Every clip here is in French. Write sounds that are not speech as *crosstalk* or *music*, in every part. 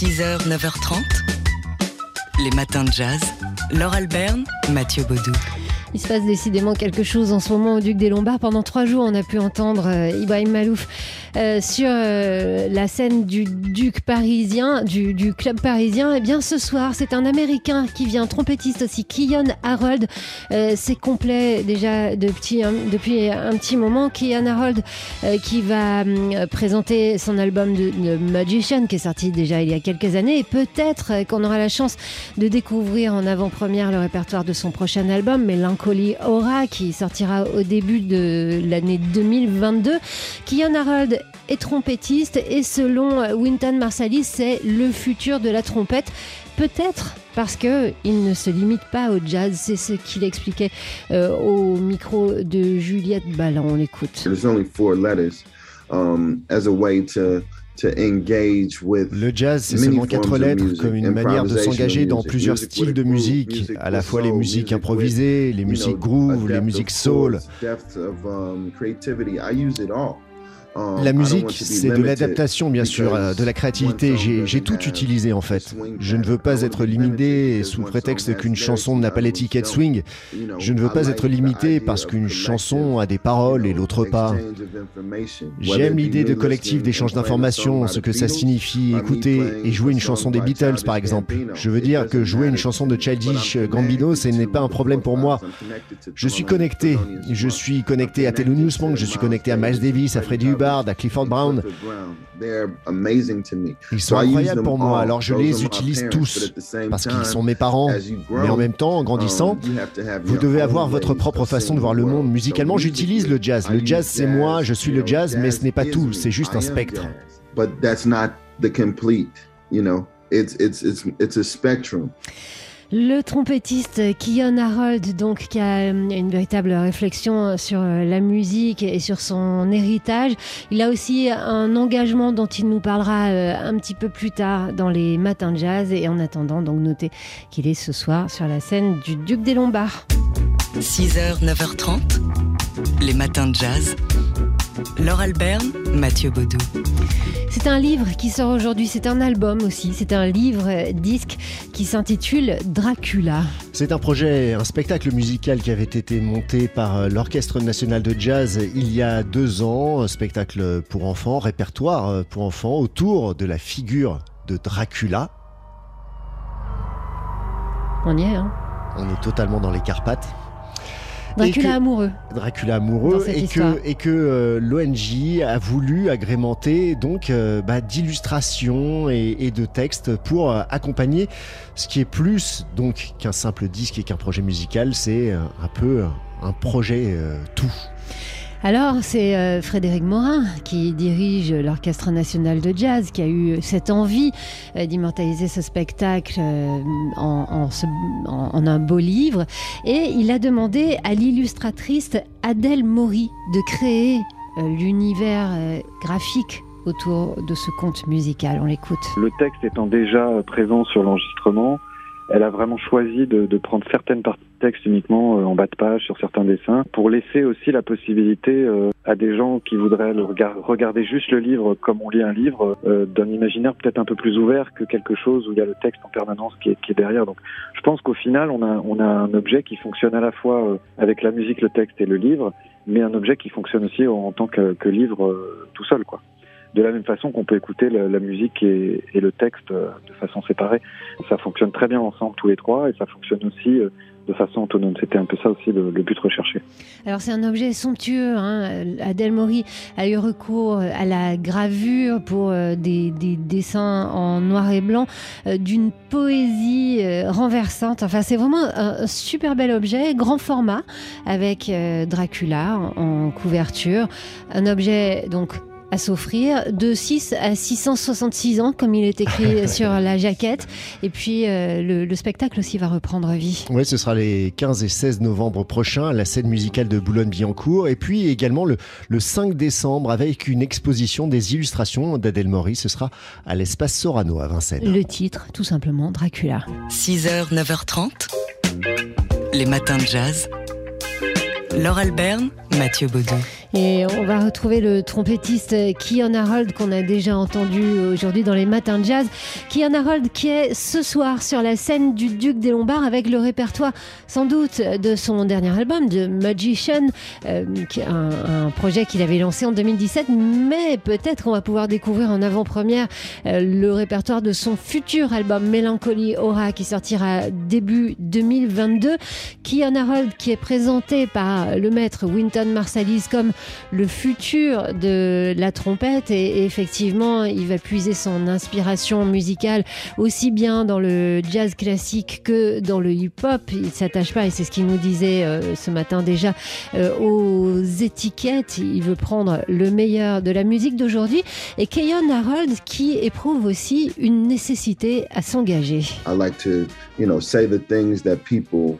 6h, 9h30. Les matins de jazz. Laure Alberne, Mathieu Baudou. Il se passe décidément quelque chose en ce moment au Duc des Lombards. Pendant trois jours, on a pu entendre euh, Ibrahim Malouf euh, sur euh, la scène du Duc parisien, du, du club parisien. Eh bien ce soir, c'est un Américain qui vient, trompettiste aussi, Kion Harold. c'est complet déjà depuis un, depuis un petit moment. Kion Harold qui va présenter son album de, de, Magician qui est sorti déjà il y a quelques années. Et peut-être qu'on aura la chance de découvrir en avant-première le répertoire de son prochain album. Mais Coli Aura qui sortira au début de l'année 2022. Kian Harold est trompettiste et selon Winton Marsalis, c'est le futur de la trompette. Peut-être parce que il ne se limite pas au jazz, c'est ce qu'il expliquait euh, au micro de Juliette Ballon. On l'écoute. Le jazz, c'est seulement quatre lettres, comme une manière de s'engager dans plusieurs styles de musique, à la fois les musiques improvisées, les musiques groove, les musiques soul. Oh, la musique, c'est de l'adaptation, bien sûr, euh, de la créativité. J'ai tout utilisé, en fait. Je ne veux pas être limité sous prétexte qu'une chanson n'a pas l'étiquette swing. Je ne veux pas être limité parce qu'une chanson a des paroles et l'autre pas. J'aime l'idée de collectif d'échange d'informations, ce que ça signifie écouter et jouer une chanson des Beatles, par exemple. Je veux dire que jouer une chanson de Childish Gambino, ce n'est pas un problème pour moi. Je suis connecté. Je suis connecté à Thelonious Monk, je suis connecté à Miles Davis, à Freddie à Clifford Brown. Ils sont incroyables pour moi, alors je les utilise tous parce qu'ils sont mes parents. Mais en même temps, en grandissant, um, vous devez avoir votre propre façon de voir le monde. Musicalement, j'utilise le jazz. Le jazz, c'est moi, je suis le jazz, mais ce n'est pas tout, c'est juste un spectre. Le trompettiste Kion Harold, donc, qui a euh, une véritable réflexion sur euh, la musique et sur son héritage. Il a aussi un engagement dont il nous parlera euh, un petit peu plus tard dans les matins de jazz. Et en attendant, donc, notez qu'il est ce soir sur la scène du Duc des Lombards. 6h, 9h30, les matins de jazz. Laure Alberne, Mathieu Baudou. C'est un livre qui sort aujourd'hui, c'est un album aussi, c'est un livre euh, disque qui s'intitule Dracula. C'est un projet, un spectacle musical qui avait été monté par euh, l'Orchestre national de jazz il y a deux ans, spectacle pour enfants, répertoire euh, pour enfants autour de la figure de Dracula. On y est, hein On est totalement dans les Carpates. Dracula amoureux. Dracula amoureux et que, et que euh, l'ONG a voulu agrémenter donc euh, bah, d'illustrations et, de textes pour euh, accompagner ce qui est plus donc qu'un simple disque et qu'un projet musical, c'est un peu un projet tout. Alors, c'est euh, Frédéric Morin qui dirige l'Orchestre national de jazz, qui a eu cette envie euh, d'immortaliser ce spectacle euh, en, en, un beau livre. Et il a demandé à l'illustratrice Adèle Maury de créer l'univers graphique autour de ce conte musical. On l'écoute. Le texte étant déjà présent sur l'enregistrement, elle a vraiment choisi de, de, prendre certaines parties de texte uniquement euh, en bas de page sur certains dessins pour laisser aussi la possibilité euh, à des gens qui voudraient le regarder juste le livre comme on lit un livre euh, d'un imaginaire peut-être un peu plus ouvert que quelque chose où il y a le texte en permanence qui est, qui est derrière. Donc je pense qu'au final on a, on a un objet qui fonctionne à la fois avec la musique, le texte et le livre, mais un objet qui fonctionne aussi en, tant que, que livre tout seul quoi de la même façon qu'on peut écouter la, musique et, le texte euh, de façon séparée. Ça fonctionne très bien ensemble tous les trois et ça fonctionne aussi euh, de façon autonome. C'était un peu ça aussi le, but recherché. Alors c'est un objet somptueux. Hein. Adèle Maury a eu recours à la gravure pour euh, des, dessins en noir et blanc d'une poésie renversante. Enfin c'est vraiment un, super bel objet, grand format avec Dracula en couverture. Un objet donc à s'offrir de 6 à 666 ans, comme il est *laughs* écrit sur la jaquette. Et puis euh, le, spectacle aussi va reprendre vie. Oui, ce sera les 15 et 16 novembre prochains à la scène musicale de Boulogne-Billancourt. Et puis également le, le 5 décembre avec une exposition des illustrations d'Adèle Maury. Ce sera à l'espace Sorano à Vincennes. Le titre, tout simplement, Dracula. 6h, 9h30. Les matins de jazz. Laure Alberne, Mathieu Baudou. Et on va retrouver le trompettiste Kian Harold qu'on a déjà entendu aujourd'hui dans les matins de jazz. Kian Harold qui est ce soir sur la scène du Duc des Lombards avec le répertoire sans doute de son dernier album, de Magician, euh, un, projet qu'il avait lancé en 2017. Mais peut-être qu'on va pouvoir découvrir en avant-première euh, le répertoire de son futur album Mélancolie Aura qui sortira début 2022. Kian Harold qui est présenté par le maître Winton Marsalis comme le futur de la trompette et, effectivement il va puiser son inspiration musicale aussi bien dans le jazz classique que dans le hip-hop. Il s'attache pas et c'est ce qu'il nous disait euh, ce matin déjà euh, aux étiquettes. Il veut prendre le meilleur de la musique d'aujourd'hui et Keyon Harold qui éprouve aussi une nécessité à s'engager. I like to, say the things that people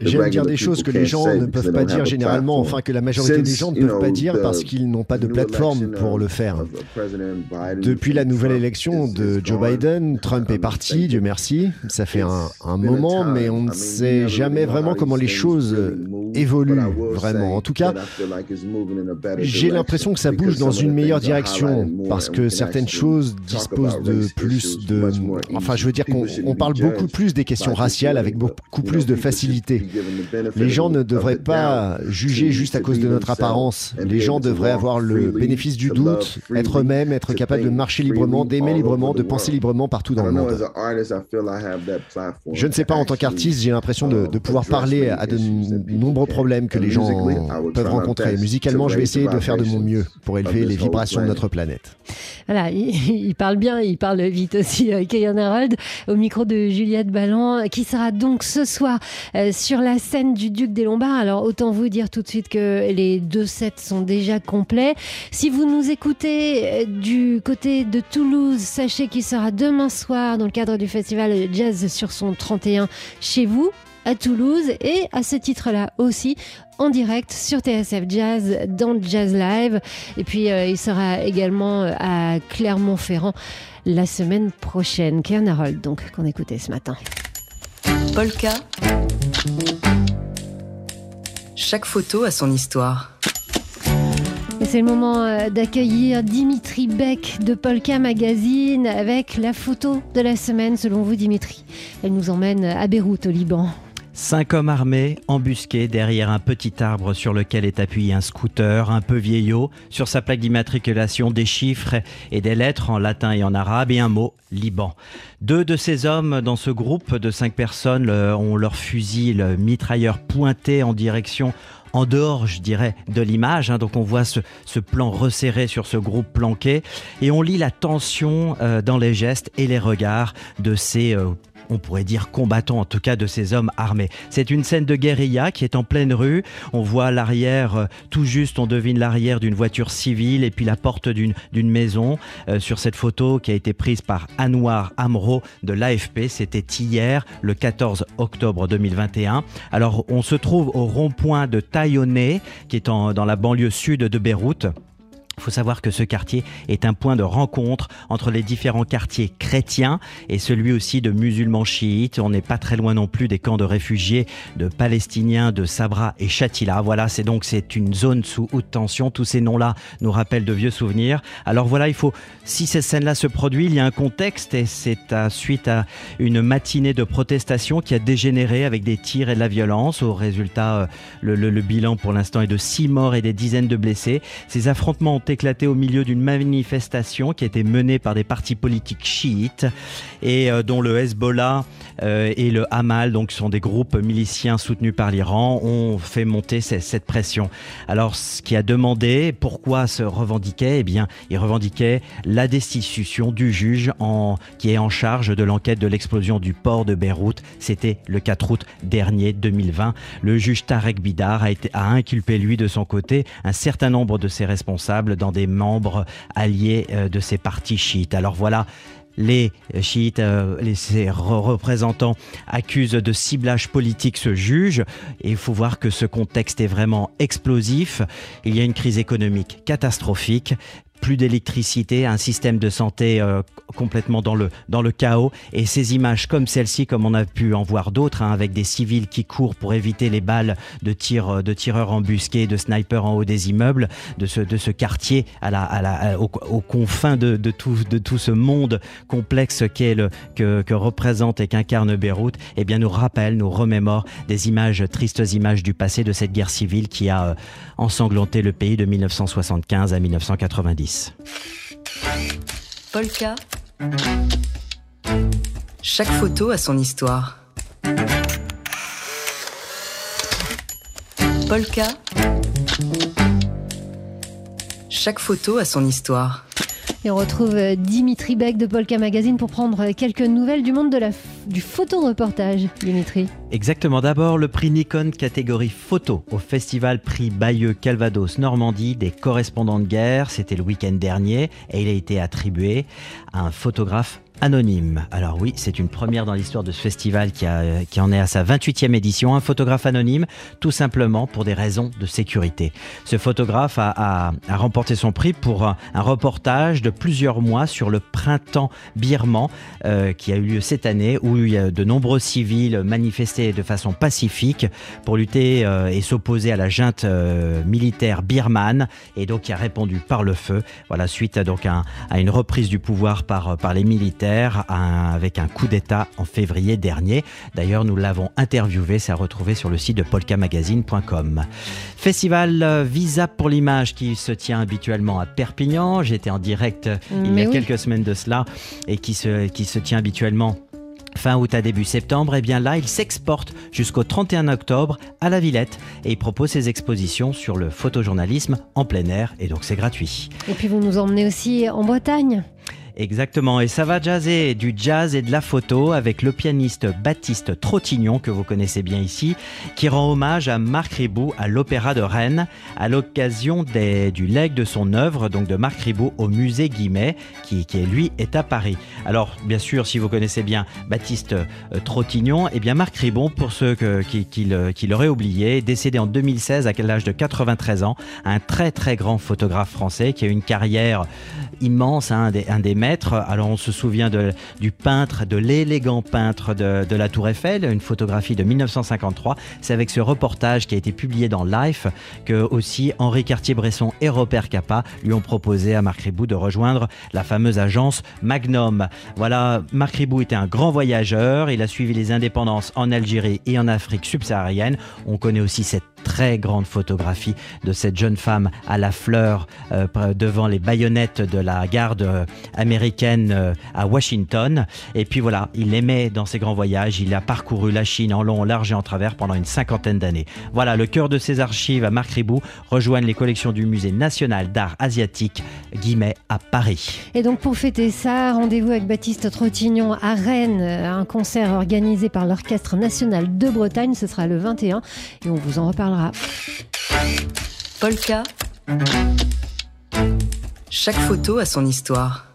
J'aime dire des choses que les gens ne peuvent pas dire généralement, enfin que la majorité des gens ne peuvent pas dire parce qu'ils n'ont pas de plateforme pour le faire. Depuis la nouvelle élection de Joe Biden, Trump est parti, Dieu merci. Ça fait un, un moment, mais on ne sait jamais vraiment comment les choses évoluent vraiment. En tout cas, j'ai l'impression que ça bouge dans une meilleure direction parce que certaines choses disposent de plus de... Enfin, je veux dire qu'on parle beaucoup plus des questions raciales avec beaucoup plus de facilité. Les gens ne devraient pas juger juste à cause de notre apparence. Les gens devraient avoir le bénéfice du doute, être eux-mêmes, être capables de marcher librement, d'aimer librement, de penser librement partout dans le monde. Je ne sais pas, en tant qu'artiste, j'ai l'impression de, pouvoir parler à de nombreux problèmes que les gens peuvent rencontrer. Musicalement, je vais essayer de faire de mon mieux pour élever les vibrations de notre planète. Voilà, il, parle bien, il parle vite aussi, euh, Kayan Harold, au micro de Juliette Ballon, qui sera donc ce soir euh, sur la scène du Duc des Lombards. Alors autant vous dire tout de suite que les deux sets sont déjà complets. Si vous nous écoutez euh, du côté de Toulouse, sachez qu'il sera demain soir dans le cadre du festival Jazz sur son 31 chez vous à Toulouse et à ce titre-là aussi en direct sur TSF Jazz dans Jazz Live. Et puis euh, il sera également à Clermont-Ferrand la semaine prochaine. Kern Harold, donc, qu'on écoutait ce matin. Polka. Chaque photo a son histoire. C'est le moment euh, d'accueillir Dimitri Beck de Polka Magazine avec la photo de la semaine selon vous Dimitri. Elle nous emmène à Beyrouth au Liban. Cinq hommes armés embusqués derrière un petit arbre sur lequel est appuyé un scooter un peu vieillot. Sur sa plaque d'immatriculation, des chiffres et des lettres en latin et en arabe et un mot Liban. Deux de ces hommes dans ce groupe de cinq personnes ont leur fusil mitrailleur pointé en direction en dehors, je dirais, de l'image. Hein. donc on voit ce, plan resserré sur ce groupe planqué et on lit la tension euh, dans les gestes et les regards de ces euh, on pourrait dire combattants en tout cas de ces hommes armés. C'est une scène de guérilla qui est en pleine rue. On voit l'arrière, euh, tout juste, on devine l'arrière d'une voiture civile et puis la porte d'une maison. Euh, sur cette photo qui a été prise par Anwar Amro de l'AFP, c'était hier, le 14 octobre 2021. Alors on se trouve au rond-point de Taïoné, qui est dans la banlieue sud de Beyrouth. Il faut savoir que ce quartier est un point de rencontre entre les différents quartiers chrétiens et celui aussi de musulmans chiites. On n'est pas très loin non plus des camps de réfugiés de Palestiniens de Sabra et Shatila. Voilà, c'est donc c'est une zone sous haute tension. Tous ces noms-là nous rappellent de vieux souvenirs. Alors voilà, il faut si ces scènes-là se produisent, il y a un contexte et c'est à, suite à une matinée de protestation qui a dégénéré avec des tirs et de la violence. Au résultat, euh, le, bilan pour l'instant est de six morts et des dizaines de blessés. Ces affrontements ont éclaté au milieu d'une manifestation qui été menée par des partis politiques chiites et euh, dont le Hezbollah euh, et le Hamal, donc sont des groupes miliciens soutenus par l'Iran, ont fait monter cette pression. Alors, ce qui a demandé pourquoi se revendiquait, eh bien, il revendiquait la destitution du juge qui est en charge de l'enquête de l'explosion du port de Beyrouth. C'était le 4 août dernier 2020. Le juge Tarek Bidar a, été, a inculpé lui de son côté un certain nombre de ses responsables dans des membres alliés euh, de ces partis chiites. Alors voilà, les chiites, euh, les, ses représentants accusent de ciblage politique ce juge. Il faut voir que ce contexte est vraiment explosif. Il y a une crise économique catastrophique plus d'électricité, un système de santé euh, complètement dans le, dans le chaos. Et ces images comme celle-ci, comme on a pu en voir d'autres, hein, avec des civils qui courent pour éviter les balles de, tir, de tireurs embusqués, de snipers en haut des immeubles, de ce, de ce quartier à la, à la, aux, confins de, de, tout, de tout ce monde complexe qu'est le, que, que représente et qu'incarne Beyrouth, eh bien nous rappelle, nous remémore des images, tristes images du passé de cette guerre civile qui a euh, ensanglanté le pays de 1975 à 1990. Polka. Chaque photo a son histoire. Polka. Chaque photo a son histoire. Et on retrouve euh, Dimitri Beck de Polka Magazine pour prendre euh, quelques nouvelles du monde du photoreportage, Dimitri. Exactement. D'abord, le prix Nikon catégorie photo au festival prix Bayeux Calvados Normandie des correspondants de guerre. C'était le week-end dernier et il a été attribué à un photographe anonyme. Alors oui, c'est une première dans l'histoire de ce festival qui, en est à sa 28e édition, un photographe anonyme, tout simplement pour des raisons de sécurité. Ce photographe a, remporté son prix pour un, reportage de plusieurs mois sur le printemps birman euh, qui a eu lieu cette année où de nombreux civils manifestés de façon pacifique pour lutter euh, et s'opposer à la junte euh, militaire birmane et donc qui a répondu par le feu. Voilà, suite à, une reprise du pouvoir par les militaires avec un coup d'État en février dernier. D'ailleurs, nous l'avons interviewé, c'est à retrouver sur le site de polkamagazine.com. Festival euh, Visa pour l'image qui se tient habituellement à Perpignan. J'étais en direct il y a quelques semaines de cela et qui se, qui se tient habituellement Fin août à début septembre, et eh bien là, il s'exporte jusqu'au 31 octobre à la Villette et il propose ses expositions sur le photojournalisme en plein air et donc c'est gratuit. Et puis vous nous emmenez aussi en Bretagne Exactement, et ça va jazzer du jazz et de la photo avec le pianiste Baptiste Trottignon, que vous connaissez bien ici, qui rend hommage à Marc Ribou à l'Opéra de Rennes à l'occasion du leg de son œuvre, donc de Marc Ribou au musée Guimet, qui, lui est à Paris. Alors, bien sûr, si vous connaissez bien Baptiste euh, Trottignon, et eh bien Marc Ribon, pour ceux qui, qui l'auraient oublié, décédé en 2016 à l'âge de 93 ans, un très très grand photographe français qui a une carrière immense, hein, un des maîtres. Alors on se souvient du peintre, de l'élégant peintre de, la Tour Eiffel, une photographie de 1953. C'est avec ce reportage qui a été publié dans Life que aussi Henri Cartier-Bresson et Robert Capa lui ont proposé à Marc Ribou de rejoindre la fameuse agence Magnum. Voilà, Marc Ribou était un grand voyageur. Il a suivi les indépendances en Algérie et en Afrique subsaharienne. On connaît aussi cette très grande photographie de cette jeune femme à la fleur euh, devant les baïonnettes de la garde euh, américaine euh, à Washington. Et puis voilà, il aimait dans ses grands voyages. Il a parcouru la Chine en long, en large et en travers pendant une cinquantaine d'années. Voilà, le cœur de ses archives à Marc Ribou rejoignent les collections du Musée national d'art asiatique Guimet à Paris. Et donc pour fêter ça, rendez-vous avec Baptiste Trottignon à Rennes, un concert organisé par l'Orchestre national de Bretagne. Ce sera le 21 et on vous en reparle Polka. Chaque photo a son histoire.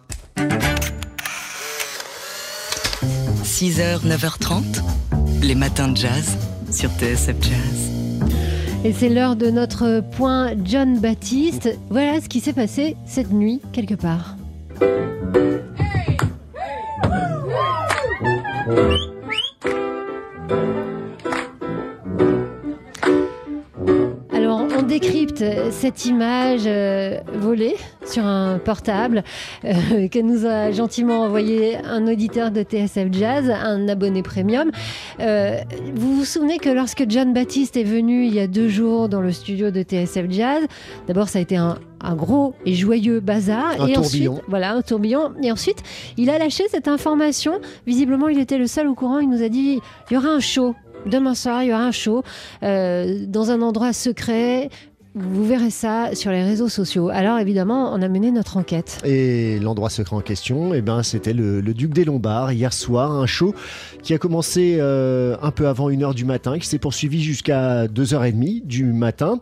6h, 9h30, les matins de jazz sur TSF Jazz. Et c'est l'heure de notre point John Baptiste. Voilà ce qui s'est passé cette nuit quelque part. Cette image euh, volée sur un portable euh, que nous a gentiment envoyé un auditeur de TSF Jazz, un abonné premium. Euh, vous vous souvenez que lorsque John Baptiste est venu il y a deux jours dans le studio de TSF Jazz, d'abord ça a été un, gros et joyeux bazar. Un et tourbillon. Ensuite, voilà, un tourbillon. Et ensuite, il a lâché cette information. Visiblement, il était le seul au courant. Il nous a dit il y aura un show Demain soir, il y aura un show euh, dans un endroit secret. Vous verrez ça sur les réseaux sociaux. Alors évidemment, on a mené notre enquête. Et l'endroit secret en question, eh ben, c'était le, Duc des Lombards hier soir, un show qui a commencé euh, un peu avant 1h du matin, qui s'est poursuivi jusqu'à 2h30 du matin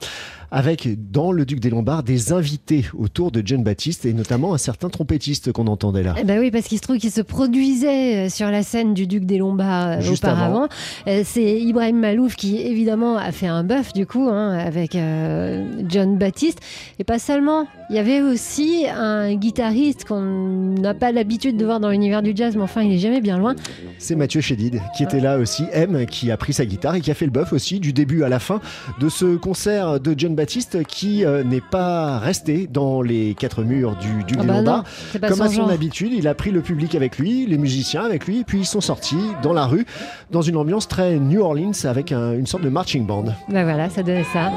avec dans le Duc des Lombards des invités autour de John Baptiste et notamment un certain trompettiste qu'on entendait là. Eh ben oui, parce qu'il se trouve qu'il se produisait euh, sur la scène du Duc des Lombards euh, Juste auparavant. Euh, C'est Ibrahim Malouf qui évidemment a fait un bœuf du coup hein, avec euh, John Baptiste. Et pas seulement, il y avait aussi un guitariste qu'on n'a pas l'habitude de voir dans l'univers du jazz, mais enfin il est jamais bien loin. C'est Mathieu Chédid qui était là aussi, M, qui a pris sa guitare et qui a fait le bœuf aussi du début à la fin de ce concert de John Baptiste qui euh, n'est pas resté dans les quatre murs du Duc Ah bah non, Comme son à son genre. habitude, il a pris le public avec lui, les musiciens avec lui, puis ils sont sortis dans la rue dans une ambiance très New Orleans avec un- une sorte de marching band. Ben voilà, ça donnait ça.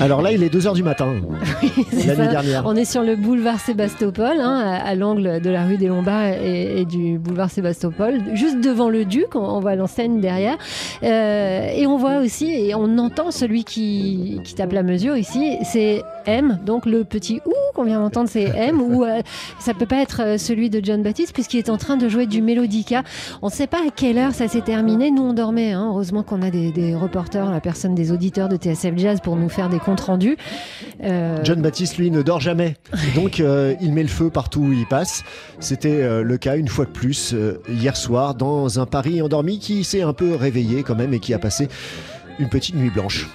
Alors là, il est 2h du matin, *laughs* C'est la nuit ça. dernière. On est sur le boulevard Sébastopol, hein, à, à l'angle de la rue des Lombards et, et du boulevard Sébastopol, juste devant le Duc. On, on voit l'enseigne derrière. Euh, et on voit aussi, et on entend celui qui, qui tape la mesure ici, c'est M, donc le petit ou qu'on vient d'entendre, c'est *laughs* M, ou euh, ça peut pas être euh, celui de John Baptiste puisqu'il est en train de jouer du mélodica. On ne sait pas à quelle heure ça s'est terminé. Nous, on dormait. hein. Heureusement qu'on a des, des reporters, la personne des auditeurs de TSF Jazz pour nous faire des comptes rendus. Euh, John Baptiste, lui, ne dort jamais. Donc, *laughs* euh, il met le feu partout où il passe. C'était euh, le cas une fois de plus hier soir dans un Paris endormi qui s'est un peu réveillé quand même et qui a passé une petite nuit blanche.